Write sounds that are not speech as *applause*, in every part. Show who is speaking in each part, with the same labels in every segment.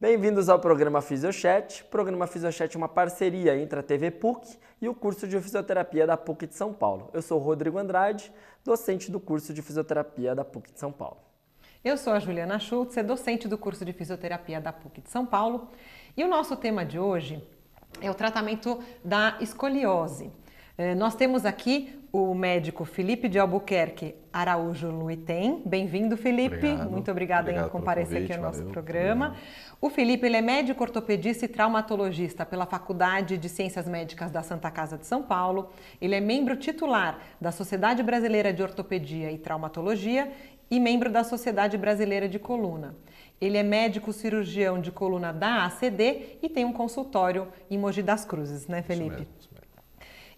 Speaker 1: Bem-vindos ao programa Fisiochat. O programa Fisiochat é uma parceria entre a TV PUC e o curso de fisioterapia da PUC de São Paulo. Eu sou Rodrigo Andrade, docente do curso de fisioterapia da PUC de São Paulo.
Speaker 2: Eu sou a Juliana Schultz, docente do curso de fisioterapia da PUC de São Paulo. E o nosso tema de hoje é o tratamento da escoliose. É, nós temos aqui o médico Felipe de Albuquerque Araújo Luitem. Bem-vindo, Felipe.
Speaker 3: Obrigado.
Speaker 2: Muito obrigada
Speaker 3: Obrigado
Speaker 2: em comparecer
Speaker 3: pelo
Speaker 2: aqui ao
Speaker 3: convite,
Speaker 2: nosso
Speaker 3: valeu.
Speaker 2: programa. O Felipe ele é médico ortopedista e traumatologista pela Faculdade de Ciências Médicas da Santa Casa de São Paulo. Ele é membro titular da Sociedade Brasileira de Ortopedia e Traumatologia e membro da Sociedade Brasileira de Coluna. Ele é médico cirurgião de coluna da ACD e tem um consultório em Mogi das Cruzes, né, Felipe?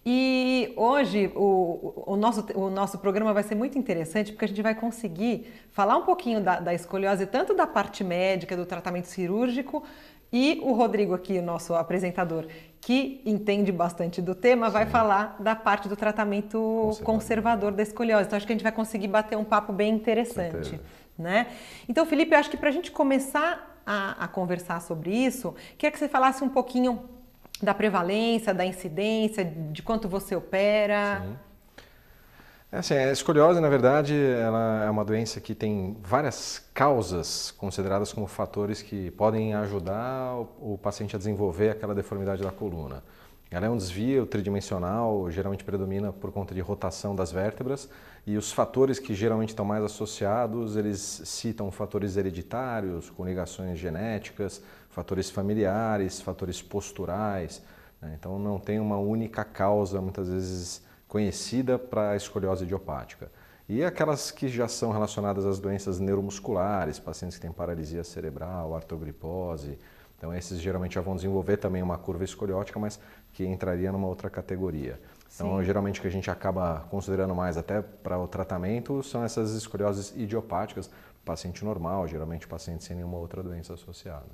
Speaker 2: E hoje o, o, nosso, o nosso programa vai ser muito interessante porque a gente vai conseguir falar um pouquinho da, da escoliose, tanto da parte médica, do tratamento cirúrgico, e o Rodrigo aqui, o nosso apresentador, que entende bastante do tema, vai falar da parte do tratamento
Speaker 3: Conservador.
Speaker 2: conservador da escoliose. Então acho que a gente vai conseguir bater um papo bem interessante. Né? Então, Felipe, eu acho que para a gente começar a, a conversar sobre isso, queria que você falasse um pouquinho da prevalência, da incidência, de quanto você opera.
Speaker 3: Sim. É assim, a escoliose, na verdade, ela é uma doença que tem várias causas consideradas como fatores que podem ajudar o, o paciente a desenvolver aquela deformidade da coluna. Ela é um desvio tridimensional, geralmente predomina por conta de rotação das vértebras, e os fatores que geralmente estão mais associados, eles citam fatores hereditários, com ligações genéticas, fatores familiares, fatores posturais. né? Então não tem uma única causa, muitas vezes conhecida para a escoliose idiopática. E aquelas que já são relacionadas às doenças neuromusculares, pacientes que têm paralisia cerebral, artrogripose. Então esses geralmente já vão desenvolver também uma curva escoliótica, mas que entraria numa outra categoria. Então
Speaker 2: Sim.
Speaker 3: geralmente o que a gente acaba considerando mais até para o tratamento são essas escolioses idiopáticas, paciente normal, geralmente paciente sem nenhuma outra doença associada.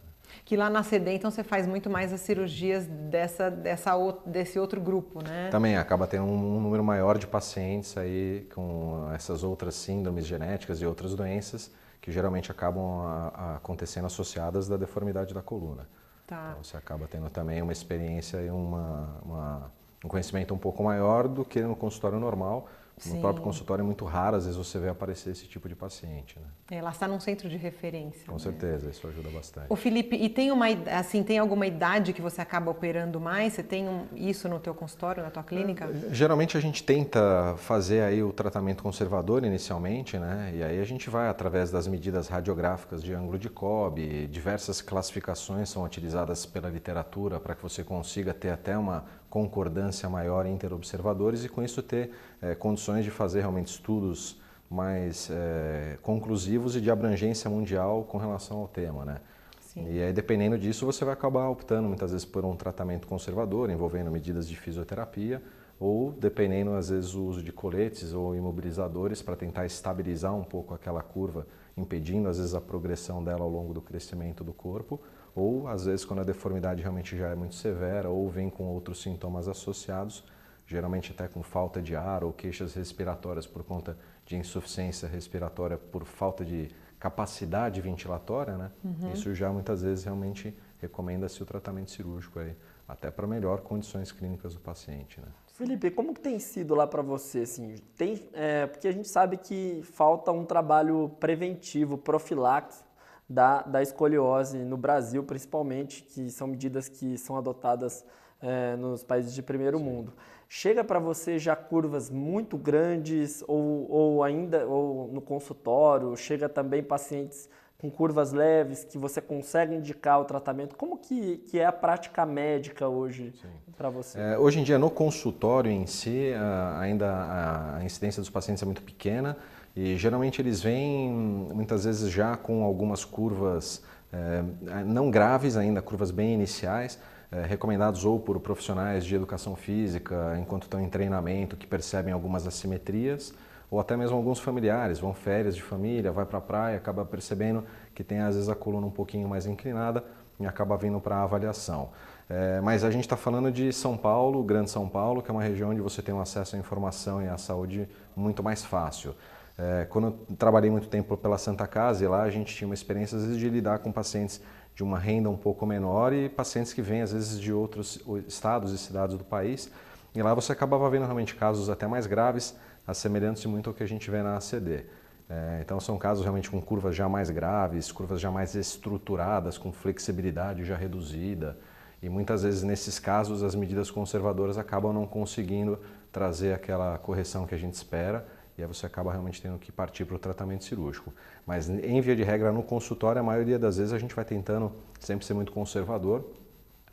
Speaker 2: Que lá na CD, então, você faz muito mais as cirurgias dessa, dessa, desse outro grupo, né?
Speaker 3: Também acaba tendo um, um número maior de pacientes aí com essas outras síndromes genéticas e outras doenças que geralmente acabam a- a- acontecendo associadas da deformidade da coluna.
Speaker 2: Tá.
Speaker 3: Então você acaba tendo também uma experiência e uma, uma- um conhecimento um pouco maior do que no consultório normal. No
Speaker 2: Sim.
Speaker 3: próprio consultório é muito raro, às vezes você vê aparecer esse tipo de paciente, né?
Speaker 2: Ela está num centro de referência.
Speaker 3: Com
Speaker 2: né?
Speaker 3: certeza, isso ajuda bastante.
Speaker 2: Ô Felipe, e tem uma assim, tem alguma idade que você acaba operando mais? Você tem um- isso no teu consultório, na tua clínica?
Speaker 3: Geralmente a gente tenta fazer aí o tratamento conservador inicialmente, né? E aí a gente vai através das medidas radiográficas de ângulo de Cobb, diversas classificações são utilizadas pela literatura para que você consiga ter até uma concordância maior entre observadores e com isso ter eh, condições de fazer realmente estudos mais eh, conclusivos e de abrangência mundial com relação ao tema, né?
Speaker 2: Sim.
Speaker 3: E aí, dependendo disso, você vai acabar optando muitas vezes por um tratamento conservador, envolvendo medidas de fisioterapia, ou dependendo, às vezes, o uso de coletes ou imobilizadores para tentar estabilizar um pouco aquela curva, impedindo, às vezes, a progressão dela ao longo do crescimento do corpo, ou, às vezes, quando a deformidade realmente já é muito severa ou vem com outros sintomas associados, geralmente até com falta de ar ou queixas respiratórias por conta de insuficiência respiratória por falta de capacidade ventilatória, né? Isso já muitas vezes realmente recomenda-se o tratamento cirúrgico aí, até para melhor condições clínicas do paciente, né?
Speaker 1: Felipe, como que tem sido lá para você? Assim, tem, é, porque a gente sabe que falta um trabalho preventivo, profiláxis da, da escoliose no Brasil, principalmente, que são medidas que são adotadas é, nos países de primeiro mundo. Chega para você já curvas muito grandes ou, ou ainda ou no consultório? Chega também pacientes com curvas leves que você consegue indicar o tratamento? Como que, que é a prática médica hoje para você?
Speaker 3: É, hoje em dia, no consultório em si, ainda a incidência dos pacientes é muito pequena e geralmente eles vêm muitas vezes já com algumas curvas eh, não graves ainda, curvas bem iniciais, eh, recomendados ou por profissionais de educação física enquanto estão em treinamento que percebem algumas assimetrias ou até mesmo alguns familiares vão férias de família, vai para a praia, acaba percebendo que tem às vezes a coluna um pouquinho mais inclinada e acaba vindo para avaliação. É, mas a gente está falando de São Paulo, Grande São Paulo, que é uma região onde você tem um acesso à informação e à saúde muito mais fácil. É, quando eu trabalhei muito tempo pela Santa Casa, e lá a gente tinha uma experiência às vezes de lidar com pacientes de uma renda um pouco menor e pacientes que vêm às vezes de outros estados e cidades do país. E lá você acabava vendo realmente casos até mais graves, assemelhantes muito ao que a gente vê na ACD. É, então são casos realmente com curvas já mais graves, curvas já mais estruturadas, com flexibilidade já reduzida. E muitas vezes nesses casos as medidas conservadoras acabam não conseguindo trazer aquela correção que a gente espera e aí você acaba realmente tendo que partir para o tratamento cirúrgico. Mas em via de regra no consultório, a maioria das vezes a gente vai tentando sempre ser muito conservador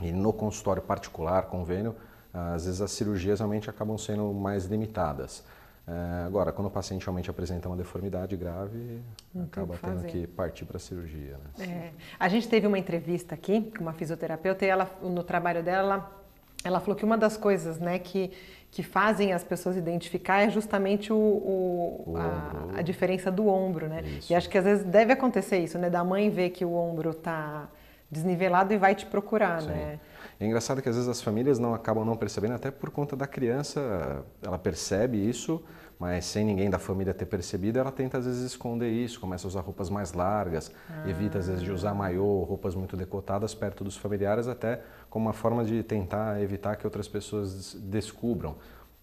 Speaker 3: e no consultório particular, convênio, às vezes as cirurgias realmente acabam sendo mais limitadas. É, agora, quando o paciente realmente apresenta uma deformidade grave, Não acaba que tendo que partir para a cirurgia. Né?
Speaker 2: É. A gente teve uma entrevista aqui com uma fisioterapeuta e ela, no trabalho dela, ela falou que uma das coisas né, que, que fazem as pessoas identificar é justamente o, o, o a, a, diferença do ombro. Né? E acho que às vezes deve acontecer isso, né? da mãe ver que o ombro está desnivelado e vai te procurar. Sim. Né?
Speaker 3: É engraçado que às vezes as famílias não acabam não percebendo, até por conta da criança, ela percebe isso, mas sem ninguém da família ter percebido, ela tenta às vezes esconder isso, começa a usar roupas mais largas, ah. evita às vezes de usar maiô, roupas muito decotadas perto dos familiares, até como uma forma de tentar evitar que outras pessoas descubram.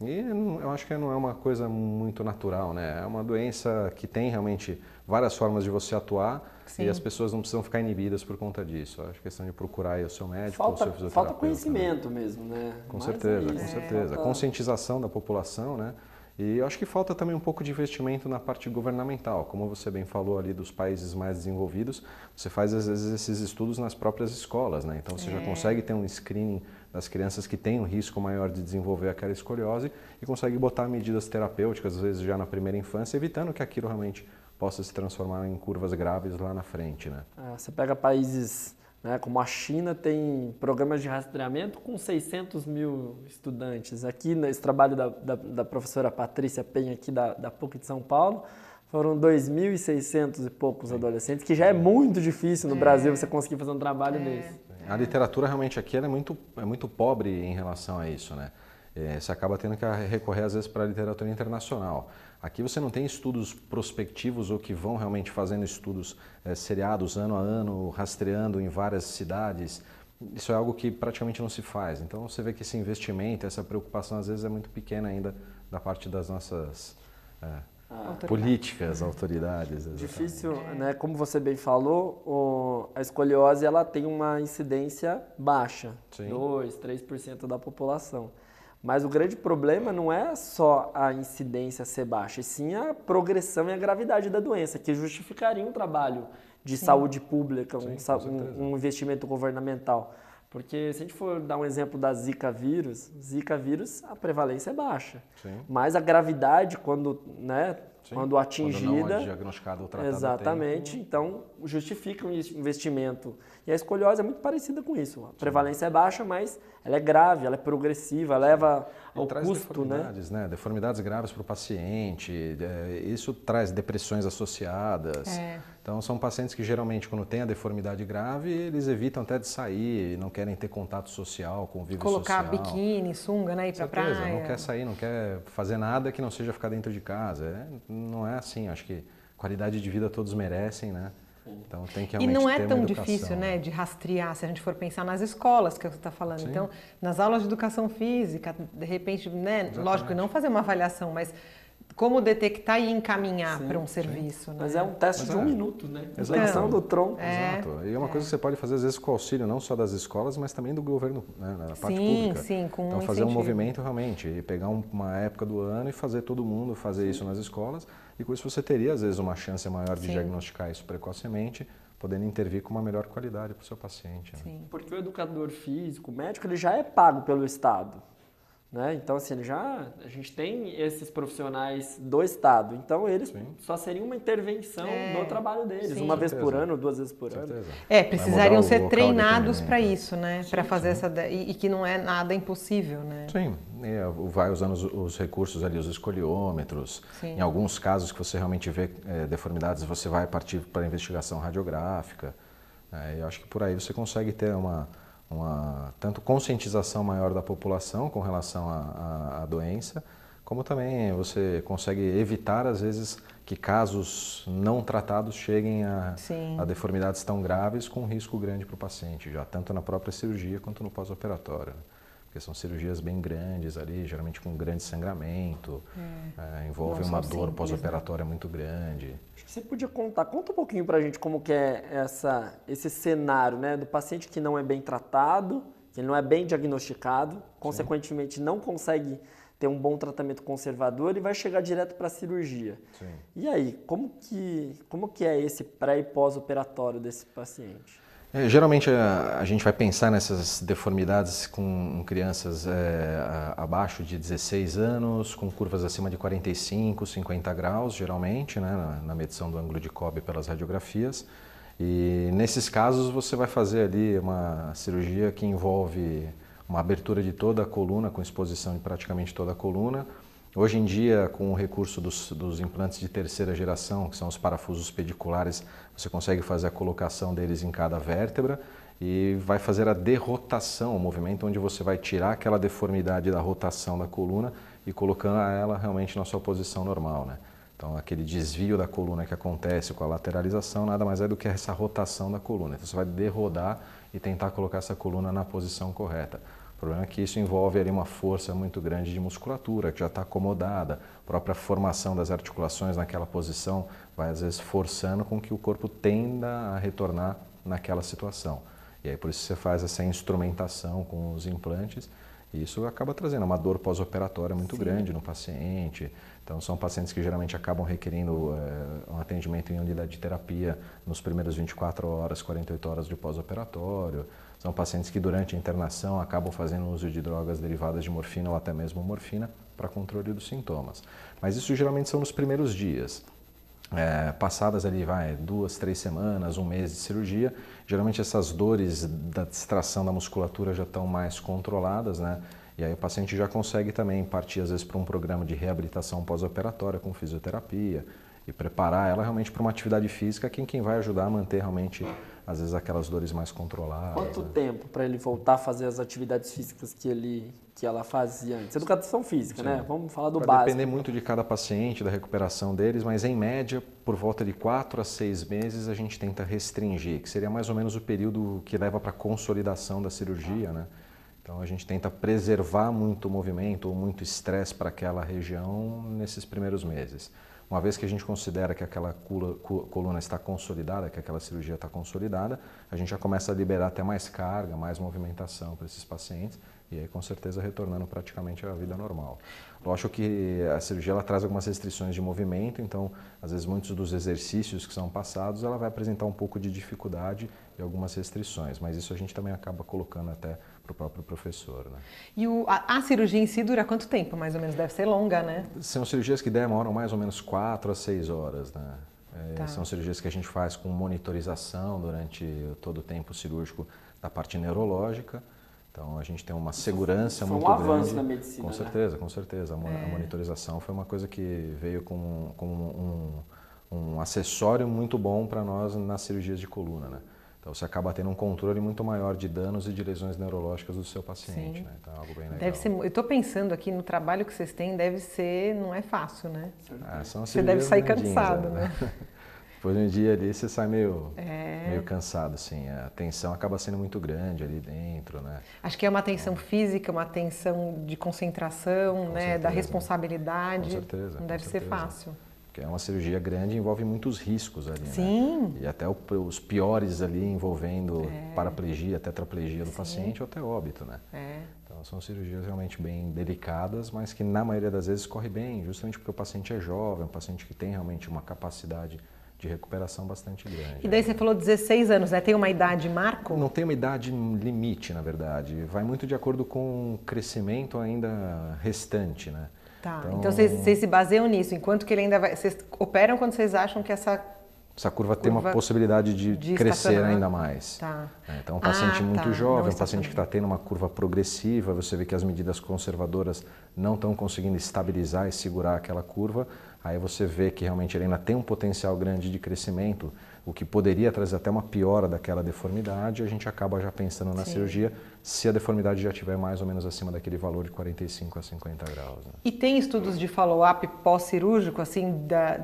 Speaker 3: E eu acho que não é uma coisa muito natural, né? É uma doença que tem realmente várias formas de você atuar Sim. e as pessoas não precisam ficar inibidas por conta disso. Eu acho questão de procurar o seu médico falta, ou o seu fisioterapeuta.
Speaker 1: Falta conhecimento né? mesmo, né?
Speaker 3: Com Mas certeza, é com certeza. Falta... Conscientização da população, né? E eu acho que falta também um pouco de investimento na parte governamental. Como você bem falou ali dos países mais desenvolvidos, você faz às vezes esses estudos nas próprias escolas, né? Então você é. já consegue ter um screening das crianças que têm um risco maior de desenvolver aquela escoliose e consegue botar medidas terapêuticas, às vezes já na primeira infância, evitando que aquilo realmente possa se transformar em curvas graves lá na frente. Né?
Speaker 1: É, você pega países né, como a China, tem programas de rastreamento com 600 mil estudantes. Aqui, nesse trabalho da, da, da professora Patrícia Penha, aqui da, da PUC de São Paulo, foram 2.600 e poucos adolescentes, que já é muito difícil no é. Brasil você conseguir fazer um trabalho é. desse.
Speaker 3: A literatura realmente aqui é, muito, é muito pobre em relação a isso, né? É, você acaba tendo que recorrer às vezes para a literatura internacional. Aqui você não tem estudos prospectivos ou que vão realmente fazendo estudos é, seriados ano a ano, rastreando em várias cidades. Isso é algo que praticamente não se faz. Então você vê que esse investimento, essa preocupação às vezes é muito pequena ainda da parte das nossas é, políticas, autoridades. Exatamente.
Speaker 1: Difícil, né? Como você bem falou, o, a escoliose ela tem uma incidência baixa, Sim. 2, 3% da população. Mas o grande problema não é só a incidência ser baixa, e sim a progressão e a gravidade da doença, que justificaria um trabalho de sim. saúde pública, um, um, um investimento governamental. Porque se a gente for dar um exemplo da Zika vírus, Zika vírus, a prevalência é baixa. Sim. Mas a gravidade, quando, né, Sim, quando atingida. Quando não é
Speaker 3: diagnosticado ou tratado
Speaker 1: Exatamente. Então, justifica um investimento. E a escoliose é muito parecida com isso. A prevalência é baixa, mas ela é grave, ela é progressiva, leva ao traz custo,
Speaker 3: né? deformidades, né? né? Deformidades graves para o paciente. É, isso traz depressões associadas. É. Então, são pacientes que geralmente, quando tem a deformidade grave, eles evitam até de sair, não querem ter contato social, convívio
Speaker 2: Colocar
Speaker 3: social.
Speaker 2: Colocar biquíni, sunga, né? Ir para praia.
Speaker 3: Não quer sair, não quer fazer nada que não seja ficar dentro de casa. É, não é assim. Acho que qualidade de vida todos merecem, né? Então tem que
Speaker 2: E não é tão difícil, né, de rastrear, se a gente for pensar nas escolas que você está falando. Sim. Então, nas aulas de educação física, de repente, né, Exatamente. lógico, não fazer uma avaliação, mas como detectar e encaminhar para um serviço. Né?
Speaker 1: Mas é um teste Mas de um é. minuto, né? Exato. do tronco.
Speaker 3: É, Exato. E é uma coisa que você pode fazer, às vezes, com o auxílio não só das escolas, mas também do governo, né? na parte
Speaker 2: sim,
Speaker 3: pública.
Speaker 2: Sim, com
Speaker 3: Então, fazer um movimento realmente, e pegar uma época do ano e fazer todo mundo fazer sim. isso nas escolas. E com isso você teria, às vezes, uma chance maior de sim. diagnosticar isso precocemente podendo intervir com uma melhor qualidade para o seu paciente. Né?
Speaker 1: Sim. Porque o educador físico, o médico, ele já é pago pelo Estado. Né? Então, assim, já a gente tem esses profissionais do Estado. Então, eles Sim. só seria uma intervenção é. no trabalho deles, Sim. uma vez por ano, duas vezes por ano.
Speaker 2: É, precisariam ser treinados para isso, né? Para fazer essa e, e, que não é nada impossível, né?
Speaker 3: Sim, e vai usando os, os, recursos ali, os escoliômetros. Sim. Em alguns casos que você realmente vê é, deformidades, você vai partir para investigação radiográfica. É, eu acho que por aí você consegue ter uma uma tanto conscientização maior da população com relação à, doença, como também você consegue evitar, às vezes, que casos não tratados cheguem a, a deformidades tão graves com risco grande para o paciente, já tanto na própria cirurgia quanto no pós-operatório. Porque são cirurgias bem grandes ali, geralmente com grande sangramento, é. É, envolve uma dor pós-operatória né? muito grande.
Speaker 1: Acho que você podia contar, conta um pouquinho para a gente como que é essa, esse cenário né, do paciente que não é bem tratado, que não é bem diagnosticado, consequentemente Sim. não consegue ter um bom tratamento conservador e vai chegar direto para a cirurgia. Sim. E aí, como que, como que é esse pré e pós-operatório desse paciente?
Speaker 3: É, geralmente a, a, gente vai pensar nessas deformidades com crianças é, abaixo de 16 anos, com curvas acima de 45, 50 graus, geralmente, né, na, na medição do ângulo de Cobb pelas radiografias. E nesses casos você vai fazer ali uma cirurgia que envolve uma abertura de toda a coluna, com exposição de praticamente toda a coluna. Hoje em dia, com o recurso dos, dos, implantes de terceira geração, que são os parafusos pediculares, você consegue fazer a colocação deles em cada vértebra e vai fazer a derrotação, o movimento onde você vai tirar aquela deformidade da rotação da coluna e colocando ela realmente na sua posição normal. Né? Então, aquele desvio da coluna que acontece com a lateralização nada mais é do que essa rotação da coluna. Então, você vai derrodar e tentar colocar essa coluna na posição correta. O problema é que isso envolve ali uma força muito grande de musculatura, que já está acomodada. A própria formação das articulações naquela posição vai, às vezes, forçando com que o corpo tenda a retornar naquela situação. E aí, por isso, você faz essa instrumentação com os implantes e isso acaba trazendo uma dor pós-operatória muito Sim. grande no paciente. Então, são pacientes que geralmente acabam requerindo é, um atendimento em unidade de terapia nos primeiros 24 horas, 48 horas de pós-operatório. São pacientes que durante a internação acabam fazendo uso de drogas derivadas de morfina ou até mesmo morfina para controle dos sintomas. Mas isso geralmente são nos primeiros dias. É, passadas ali, vai, duas, três semanas, um mês de cirurgia, geralmente essas dores da distração da musculatura já estão mais controladas, né? E aí o paciente já consegue também partir, às vezes, para um programa de reabilitação pós-operatória com fisioterapia e preparar ela realmente para uma atividade física, que quem vai ajudar a manter realmente às vezes aquelas dores mais controladas.
Speaker 1: Quanto né? tempo para ele voltar a fazer as atividades físicas que ele que ela fazia antes? Educação física, né? Sim. né? Vamos falar do
Speaker 3: Vai
Speaker 1: básico.
Speaker 3: depender muito de cada paciente, da recuperação deles, mas em média, por volta de 4 a 6 meses, a gente tenta restringir, que seria mais ou menos o período que leva para a consolidação da cirurgia, né? Então a gente tenta preservar muito o movimento ou muito estresse para aquela região nesses primeiros meses. Uma vez que a gente considera que aquela coluna está consolidada, que aquela cirurgia está consolidada, a gente já começa a liberar até mais carga, mais movimentação para esses pacientes e aí com certeza retornando praticamente à vida normal. Lógico que a cirurgia ela traz algumas restrições de movimento, então às vezes muitos dos exercícios que são passados ela vai apresentar um pouco de dificuldade e algumas restrições, mas isso a gente também acaba colocando até para o próprio professor. Né?
Speaker 2: E o, a, a, cirurgia em si dura quanto tempo, mais ou menos? Deve ser longa, né?
Speaker 3: São cirurgias que demoram mais ou menos 4 a 6 horas, né? É, tá. São cirurgias que a gente faz com monitorização durante todo o tempo cirúrgico da parte neurológica. Então a gente tem uma segurança foi muito um
Speaker 1: avanço
Speaker 3: grande.
Speaker 1: na medicina.
Speaker 3: Com certeza, né? com certeza. A, é. monitorização foi uma coisa que veio com, com um, um acessório muito bom para nós nas cirurgias de coluna, né? Então você acaba tendo um controle muito maior de danos e de lesões neurológicas do seu paciente, né? Então é algo bem legal.
Speaker 2: Deve ser, eu estou pensando aqui no trabalho que vocês têm, deve ser, não é fácil, né?
Speaker 3: Ah,
Speaker 2: você deve sair cansado, né?
Speaker 3: né? *laughs* Depois de um dia ali você sai meio, é... meio cansado, assim. A tensão acaba sendo muito grande ali dentro, né?
Speaker 2: Acho que é uma tensão então, física, uma tensão de concentração, né? Certeza. Da responsabilidade.
Speaker 3: Com certeza.
Speaker 2: Não deve
Speaker 3: certeza.
Speaker 2: ser fácil.
Speaker 3: Porque é uma cirurgia grande e envolve muitos riscos ali, né?
Speaker 2: Sim.
Speaker 3: Né? E até o, os piores ali envolvendo é. paraplegia, tetraplegia do Sim. paciente ou até óbito, né?
Speaker 2: É.
Speaker 3: Então são cirurgias realmente bem delicadas, mas que na maioria das vezes corre bem, justamente porque o paciente é jovem, um paciente que tem realmente uma capacidade de recuperação bastante grande.
Speaker 2: E daí você falou 16 anos, né? Tem uma idade marco?
Speaker 3: Não tem uma idade limite, na verdade. Vai muito de acordo com o crescimento ainda restante, né?
Speaker 2: Tá. Então, então vocês, vocês, se baseiam nisso, enquanto que ele ainda vai. Vocês operam quando vocês acham que essa.
Speaker 3: Essa curva, curva tem uma possibilidade de, de crescer ainda mais.
Speaker 2: Tá.
Speaker 3: É, então, um paciente ah, muito tá. jovem, um paciente que está tendo uma curva progressiva, você vê que as medidas conservadoras não estão conseguindo estabilizar e segurar aquela curva, aí você vê que realmente ele ainda tem um potencial grande de crescimento, o que poderia trazer até uma piora daquela deformidade, a gente acaba já pensando na Sim. cirurgia se a deformidade já estiver mais ou menos acima daquele valor de 45 a 50 graus. Né?
Speaker 2: E tem estudos de follow-up pós-cirúrgico, assim, da,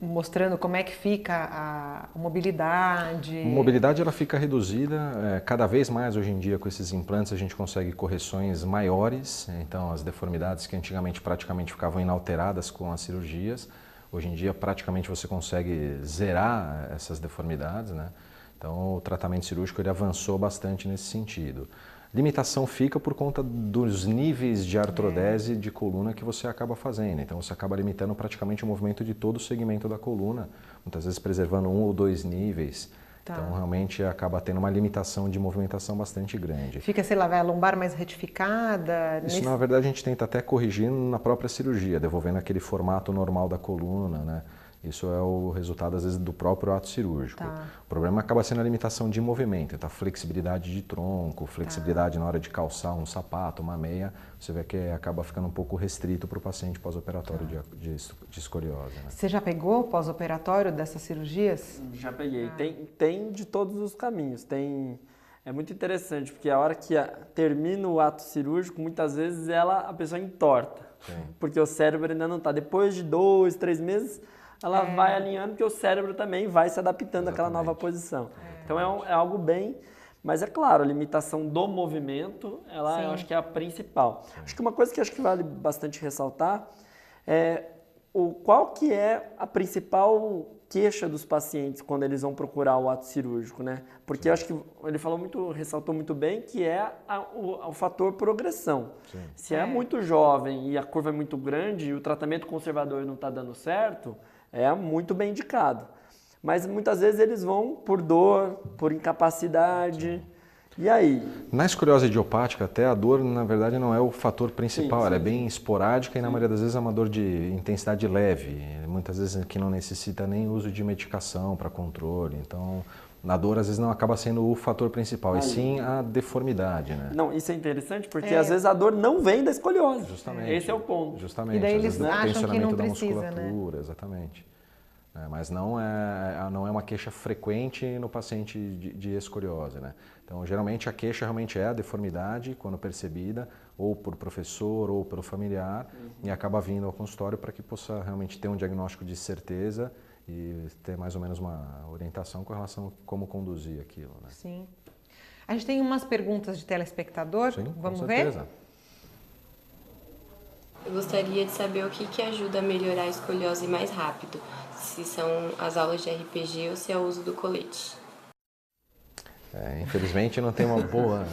Speaker 2: mostrando como é que fica a mobilidade?
Speaker 3: Mobilidade ela fica reduzida, é, cada vez mais hoje em dia com esses implantes a gente consegue correções maiores, então as deformidades que antigamente praticamente ficavam inalteradas com as cirurgias, hoje em dia praticamente você consegue zerar essas deformidades, né? Então, o tratamento cirúrgico ele avançou bastante nesse sentido. Limitação fica por conta dos níveis de artrodese de coluna que você acaba fazendo. Então, você acaba limitando praticamente o movimento de todo o segmento da coluna, muitas vezes preservando um ou dois níveis. Tá. Então, realmente acaba tendo uma limitação de movimentação bastante grande.
Speaker 2: Fica, sei lá, vai a lombar mais retificada?
Speaker 3: Isso, nesse... na verdade, a gente tenta até corrigir na própria cirurgia, devolvendo aquele formato normal da coluna, né? Isso é o resultado, às vezes, do próprio ato cirúrgico. Tá. O problema acaba sendo a limitação de movimento, então, a flexibilidade de tronco, flexibilidade tá. na hora de calçar um sapato, uma meia, você vê que acaba ficando um pouco restrito para o paciente pós-operatório tá. de, de, de, escoliose. Né?
Speaker 2: Você já pegou pós-operatório dessas cirurgias?
Speaker 1: Já peguei. Ah. Tem, tem de todos os caminhos. Tem... É muito interessante, porque a hora que a, termina o ato cirúrgico, muitas vezes ela, a pessoa entorta. Sim. Porque o cérebro ainda não está. Depois de dois, três meses, ela é. vai alinhando porque o cérebro também vai se adaptando Exatamente. àquela nova posição. É. Então é, um, é, algo bem, mas é claro, a limitação do movimento, ela eu acho que é a principal. Sim. Acho que uma coisa que acho que vale bastante ressaltar é o qual que é a principal queixa dos pacientes quando eles vão procurar o ato cirúrgico, né? Porque eu acho que ele falou muito, ressaltou muito bem que é a, o, o, fator progressão. Sim. Se é. é muito jovem e a curva é muito grande e o tratamento conservador não está dando certo, é muito bem indicado. Mas muitas vezes eles vão por dor, por incapacidade. E aí?
Speaker 3: Na escoliose idiopática, até a dor, na verdade, não é o fator principal. Sim, sim. Ela é bem esporádica e, na maioria das vezes, é uma dor de intensidade leve. Muitas vezes que não necessita nem uso de medicação para controle. Então, na dor, às vezes, não acaba sendo o fator principal, aí. e sim a deformidade, né?
Speaker 1: Não, isso é interessante porque, é. às vezes, a dor não vem da escoliose.
Speaker 3: Justamente.
Speaker 1: Esse é o ponto.
Speaker 3: Justamente.
Speaker 2: E daí eles né? acham que não precisa,
Speaker 3: da
Speaker 2: né?
Speaker 3: musculatura, né? exatamente. É, mas não é, não é uma queixa frequente no paciente de, de, escoliose. Né? Então, geralmente a queixa realmente é a deformidade, quando percebida, ou por professor ou pelo familiar, uhum. e acaba vindo ao consultório para que possa realmente ter um diagnóstico de certeza e ter mais ou menos uma orientação com relação a como conduzir aquilo. Né?
Speaker 2: Sim. A gente tem umas perguntas de telespectador.
Speaker 3: Sim,
Speaker 2: Vamos
Speaker 3: com certeza.
Speaker 2: ver?
Speaker 4: Eu gostaria de saber o que, que ajuda a melhorar a escoliose mais rápido se são as aulas de RPG ou se é o uso do colete.
Speaker 3: É, infelizmente não tem uma boa,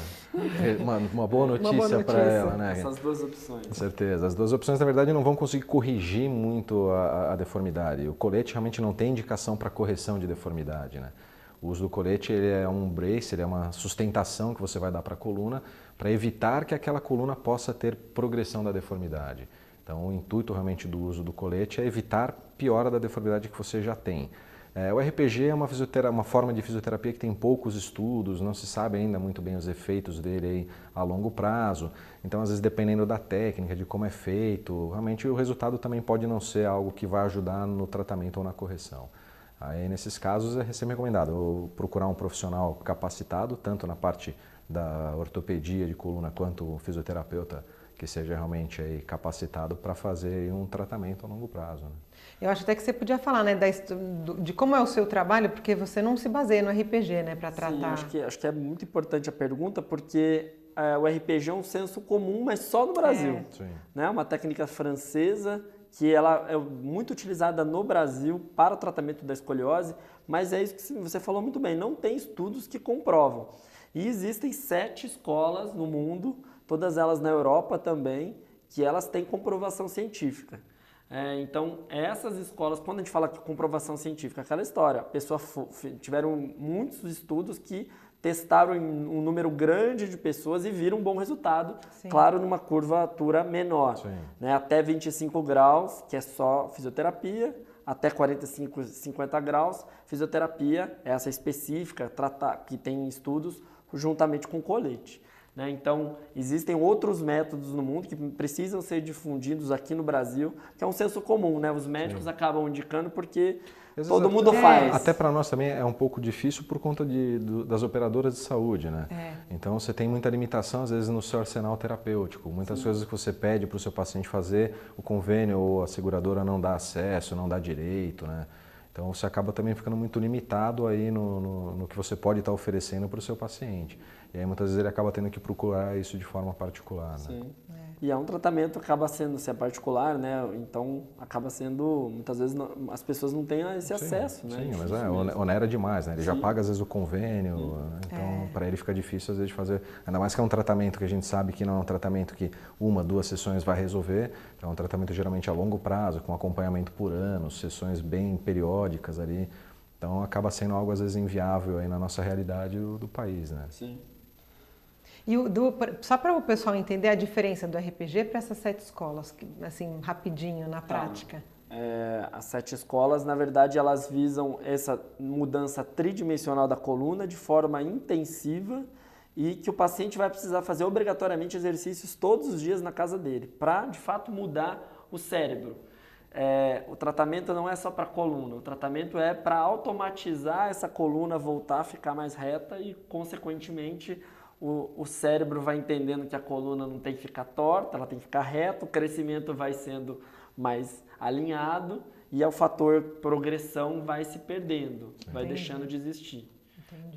Speaker 3: uma, uma boa notícia para ela, né?
Speaker 1: Essas duas opções.
Speaker 3: Com certeza. As duas opções, na verdade, não vão conseguir corrigir muito a, a deformidade. O colete realmente não tem indicação para correção de deformidade, né? O uso do colete ele é um brace, ele é uma sustentação que você vai dar para a coluna para evitar que aquela coluna possa ter progressão da deformidade. Então, o intuito realmente do uso do colete é evitar piora da deformidade que você já tem. É, o RPG é uma, uma, forma de fisioterapia que tem poucos estudos, não se sabe ainda muito bem os efeitos dele aí a longo prazo. Então, às vezes, dependendo da técnica, de como é feito, realmente o resultado também pode não ser algo que vai ajudar no tratamento ou na correção. Aí, nesses casos, é sempre recomendado procurar um profissional capacitado, tanto na parte da ortopedia de coluna quanto o fisioterapeuta que seja realmente aí capacitado para fazer um tratamento a longo prazo. Né?
Speaker 2: Eu acho até que você podia falar né, de como é o seu trabalho, porque você não se baseia no RPG né, para tratar. Sim,
Speaker 1: acho que, acho que é muito importante a pergunta, porque é, o RPG é um senso comum, mas só no Brasil. É. Né? Uma técnica francesa que ela é muito utilizada no Brasil para o tratamento da escoliose, mas é isso que você falou muito bem, não tem estudos que comprovam. E existem sete escolas no mundo todas elas na Europa também, que elas têm comprovação científica. É, então, essas escolas, quando a gente fala de comprovação científica, aquela história, a pessoa tiveram muitos estudos que testaram um número grande de pessoas e viram um bom resultado, Sim. claro, numa curvatura menor. Né? Até 25 graus, que é só fisioterapia, até 45, 50 graus, fisioterapia, essa específica, tratar, que tem estudos juntamente com colete. Né? Então, existem outros métodos no mundo que precisam ser difundidos aqui no Brasil, que é um senso comum. Né? Os médicos Sim. acabam indicando porque todo mundo
Speaker 3: até,
Speaker 1: faz.
Speaker 3: Até para nós também é um pouco difícil por conta de, do, das operadoras de saúde. Né? É. Então, você tem muita limitação, às vezes, no seu arsenal terapêutico. Muitas Sim. coisas que você pede para o seu paciente fazer, o convênio ou a seguradora não dá acesso, não dá direito. Né? Então você acaba também ficando muito limitado aí no, no, no que você pode estar oferecendo para o seu paciente. E aí muitas vezes ele acaba tendo que procurar isso de forma particular. Né? Sim.
Speaker 1: É. E é um tratamento que acaba sendo, se é particular, né? Então acaba sendo, muitas vezes não, as pessoas não têm esse sim, acesso, né?
Speaker 3: Sim, mas é, onera demais, né? Ele sim. já paga às vezes o convênio, então é. para ele fica difícil às vezes fazer, ainda mais que é um tratamento que a gente sabe que não é um tratamento que uma, duas sessões vai resolver, então é um tratamento geralmente a longo prazo, com acompanhamento por ano, sessões bem periódicas ali, então acaba sendo algo às vezes inviável aí na nossa realidade do, do país, né?
Speaker 1: Sim.
Speaker 2: E o, do, só para o pessoal entender a diferença do RPG para essas sete escolas, assim, rapidinho, na tá. prática.
Speaker 1: É, as sete escolas, na verdade, elas visam essa mudança tridimensional da coluna de forma intensiva e que o paciente vai precisar fazer obrigatoriamente exercícios todos os dias na casa dele, para de fato mudar o cérebro. É, o tratamento não é só para a coluna, o tratamento é para automatizar essa coluna voltar a ficar mais reta e, consequentemente, o, o cérebro vai entendendo que a coluna não tem que ficar torta, ela tem que ficar reta, o crescimento vai sendo mais alinhado e o fator progressão vai se perdendo, Entendi. vai deixando de existir.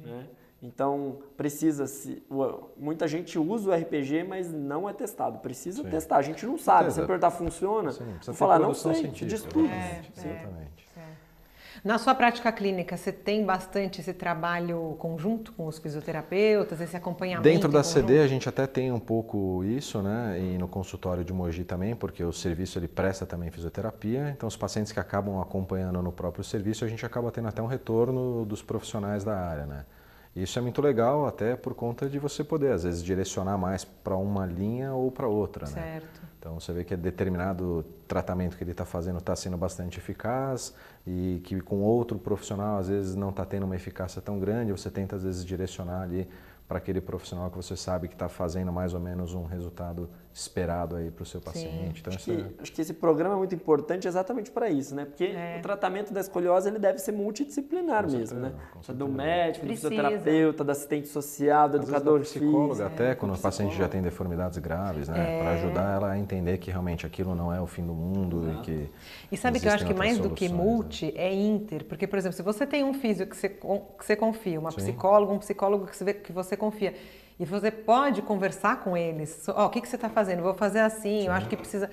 Speaker 1: Né? Então, precisa se. Muita gente usa o RPG, mas não é testado. Precisa Sim. testar. A gente não sabe. Se perguntar funciona, Sim, falar, não sei, diz tudo.
Speaker 3: É, Exatamente.
Speaker 2: Na sua prática clínica, você tem bastante esse trabalho conjunto com os fisioterapeutas, esse acompanhamento?
Speaker 3: Dentro da CD a gente até tem um pouco isso, né? E no consultório de Mogi também, porque o serviço ele presta também fisioterapia. Então os pacientes que acabam acompanhando no próprio serviço, a gente acaba tendo até um retorno dos profissionais da área, né? Isso é muito legal, até por conta de você poder, às vezes, direcionar mais para uma linha ou para outra. Né?
Speaker 2: Certo.
Speaker 3: Então você vê que determinado tratamento que ele está fazendo está sendo bastante eficaz e que com outro profissional às vezes não está tendo uma eficácia tão grande, você tenta às vezes direcionar ali para aquele profissional que você sabe que está fazendo mais ou menos um resultado esperado aí para o seu paciente.
Speaker 1: Então, acho, que, é... acho que esse programa é muito importante exatamente para isso, né? Porque é. o tratamento da escoliose ele deve ser multidisciplinar com mesmo, certeza, né? Precisa do médico, Precisa. do fisioterapeuta, do assistente social, do Às educador
Speaker 3: vezes, psicóloga até quando o paciente já tem deformidades graves, né? É. Para ajudar ela a entender que realmente aquilo não é o fim do mundo Exato. e que
Speaker 2: E sabe que eu acho que mais do que multi né? é inter, porque por exemplo, se você tem um físico que você, que você confia, uma Sim. psicóloga, um psicólogo que você, que você confia, e você pode conversar com eles. Ó, oh, o que, que você está fazendo? Vou fazer assim, Sim. eu acho que precisa.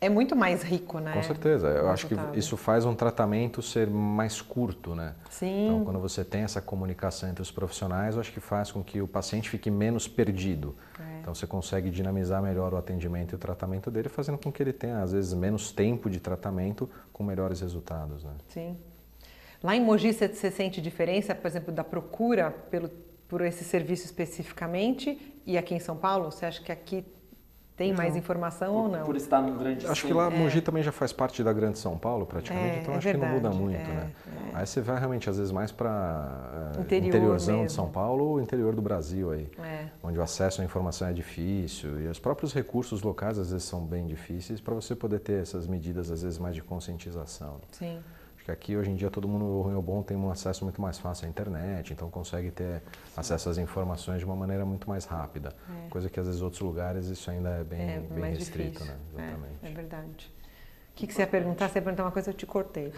Speaker 2: É muito mais rico, né?
Speaker 3: Com certeza. Eu acho que isso faz um tratamento ser mais curto, né?
Speaker 2: Sim.
Speaker 3: Então, quando você tem essa comunicação entre os profissionais, eu acho que faz com que o paciente fique menos perdido. É. Então, você consegue dinamizar melhor o atendimento e o tratamento dele, fazendo com que ele tenha, às vezes, menos tempo de tratamento com melhores resultados, né?
Speaker 2: Sim. Lá em Mogi, você sente diferença, por exemplo, da procura pelo por esse serviço especificamente e aqui em São Paulo? Você acha que aqui tem mais informação
Speaker 1: por,
Speaker 2: ou não?
Speaker 1: Por estar no grande
Speaker 3: Acho que lá é. Mogi também já faz parte da grande São Paulo praticamente, é, então é acho verdade, que não muda muito, é, né? É. Aí você vai realmente às vezes mais para uh, Interior interiorzão mesmo. de São Paulo ou interior do Brasil aí,
Speaker 2: é.
Speaker 3: onde o acesso à informação é difícil e os próprios recursos locais às vezes são bem difíceis para você poder ter essas medidas às vezes mais de conscientização.
Speaker 2: Sim
Speaker 3: que aqui hoje em dia todo mundo, o ruim ou bom, tem um acesso muito mais fácil à internet, então consegue ter acesso às informações de uma maneira muito mais rápida. É. Coisa que às vezes em outros lugares isso ainda é bem, é bem restrito,
Speaker 2: difícil.
Speaker 3: né? Exatamente.
Speaker 2: É, é verdade. O que, que você ia perguntar? Você ia perguntar uma coisa, eu te cortei.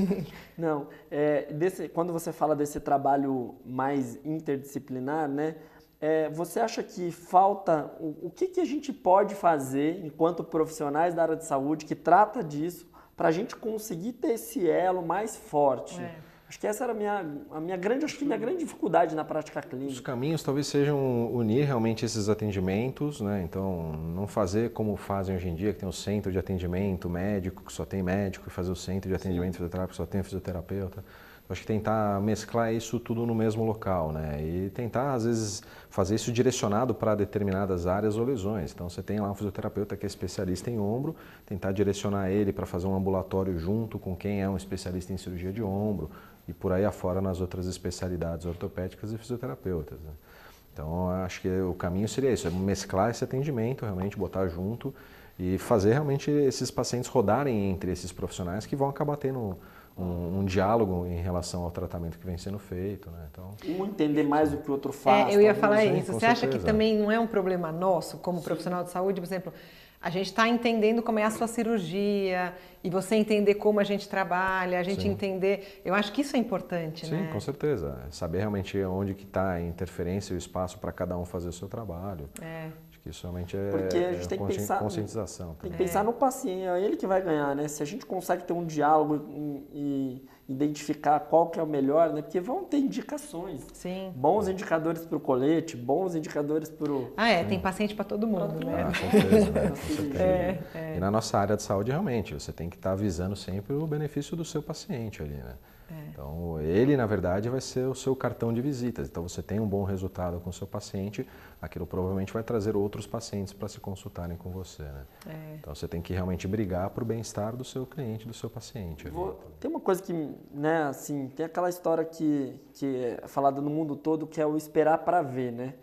Speaker 2: *laughs*
Speaker 1: Não, é, desse, quando você fala desse trabalho mais interdisciplinar, né? É, você acha que falta o, o que, que a gente pode fazer enquanto profissionais da área de saúde que trata disso para a gente conseguir ter esse elo mais forte. É. Acho que essa era a minha, a minha grande, acho que minha grande dificuldade na prática clínica.
Speaker 3: Os caminhos talvez sejam unir realmente esses atendimentos, né? Então, não fazer como fazem hoje em dia, que tem o centro de atendimento médico, que só tem médico, e fazer o centro de atendimento fisioterápico, que só tem fisioterapeuta. Acho que tentar mesclar isso tudo no mesmo local, né? E tentar, às vezes, fazer isso direcionado para determinadas áreas ou lesões. Então, você tem lá um fisioterapeuta que é especialista em ombro, tentar direcionar ele para fazer um ambulatório junto com quem é um especialista em cirurgia de ombro e por aí afora nas outras especialidades ortopédicas e fisioterapeutas. Né? Então, acho que o caminho seria isso, é mesclar esse atendimento, realmente botar junto e fazer realmente esses pacientes rodarem entre esses profissionais que vão acabar tendo um, um, diálogo em relação ao tratamento que vem sendo feito. Né?
Speaker 1: Então, um entender mais o que o outro faz.
Speaker 2: É, eu ia falar sim, isso. Você certeza. acha que também não é um problema nosso, como sim. profissional de saúde, por exemplo, a gente está entendendo como é a sua cirurgia e você entender como a gente trabalha, a gente Sim. entender. Eu acho que isso é importante,
Speaker 3: Sim,
Speaker 2: né?
Speaker 3: Sim, com certeza. Saber realmente onde que está a interferência e o espaço para cada um fazer o seu trabalho. É. Que isso realmente é,
Speaker 1: Porque a gente
Speaker 3: é
Speaker 1: tem que pensar,
Speaker 3: conscientização.
Speaker 1: Tem que pensar no paciente, é ele que vai ganhar, né? Se a gente consegue ter um diálogo e identificar qual que é o melhor, né? Porque vão ter indicações.
Speaker 2: Sim.
Speaker 1: Bons indicadores para o colete, bons indicadores para o...
Speaker 2: Ah, é, Sim. tem paciente para todo mundo,
Speaker 3: né? Ah, com *laughs* certeza, né? Com certeza. É, é. E na nossa área de saúde, realmente, você tem que estar tá visando sempre o benefício do seu paciente ali, né? É. Então, ele, na verdade, vai ser o seu cartão de visitas. Então, você tem um bom resultado com o seu paciente, aquilo provavelmente vai trazer outros pacientes para se consultarem com você. Né? É. Então, você tem que realmente brigar para o bem-estar do seu cliente, do seu paciente.
Speaker 1: Vou, tem uma coisa que, né, assim, tem aquela história que, que é falada no mundo todo, que é o esperar para ver, né?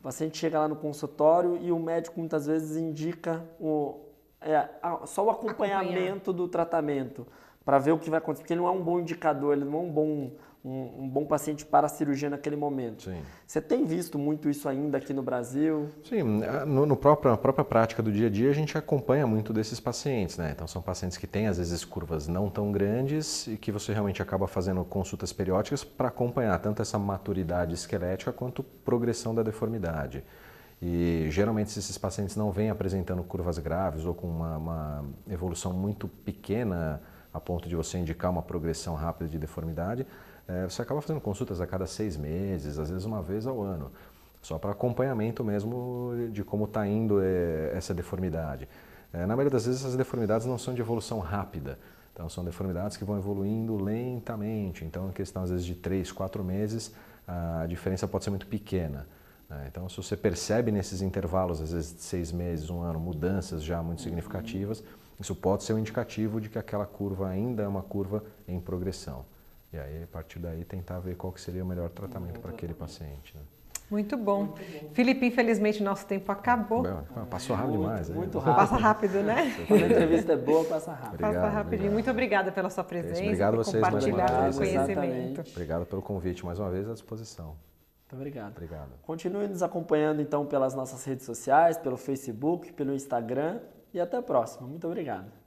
Speaker 1: O paciente chega lá no consultório e o médico muitas vezes indica o, é, só o acompanhamento Acompanhar. do tratamento para ver o que vai acontecer, porque ele não é um bom indicador, ele não é um bom, um, um bom paciente para a cirurgia naquele momento. Sim. Você tem visto muito isso ainda aqui no Brasil?
Speaker 3: Sim, no, no próprio, na própria prática do dia a dia a gente acompanha muito desses pacientes, né? Então são pacientes que têm às vezes curvas não tão grandes e que você realmente acaba fazendo consultas periódicas para acompanhar tanto essa maturidade esquelética quanto progressão da deformidade. E geralmente esses pacientes não vêm apresentando curvas graves ou com uma, uma evolução muito pequena a ponto de você indicar uma progressão rápida de deformidade, é, você acaba fazendo consultas a cada seis meses, às vezes uma vez ao ano, só para acompanhamento mesmo de como está indo é, essa deformidade. É, na maioria das vezes essas deformidades não são de evolução rápida, então são deformidades que vão evoluindo lentamente, então em questão às vezes de três, quatro meses, a diferença pode ser muito pequena. Né? Então, se você percebe nesses intervalos, às vezes de seis meses, um ano, mudanças já muito significativas, isso pode ser um indicativo de que aquela curva ainda é uma curva em progressão. E aí, a partir daí, tentar ver qual que seria o melhor tratamento para aquele paciente. Né?
Speaker 2: Muito bom. Muito bom. Felipe, infelizmente nosso tempo acabou. Bem,
Speaker 3: passou rápido muito, demais.
Speaker 1: Muito rápido.
Speaker 2: Passa rápido, né? *laughs*
Speaker 1: Quando a entrevista é boa, passa rápido.
Speaker 2: Obrigado, passa rapidinho. Obrigado. Muito obrigada pela sua presença.
Speaker 3: Obrigado a vocês mais uma vez.
Speaker 2: conhecimento.
Speaker 3: Obrigado pelo convite mais uma vez à disposição.
Speaker 1: Muito obrigado.
Speaker 3: Obrigado.
Speaker 1: Continue nos acompanhando então pelas nossas redes sociais, pelo Facebook, pelo Instagram e até a próxima. Muito obrigado.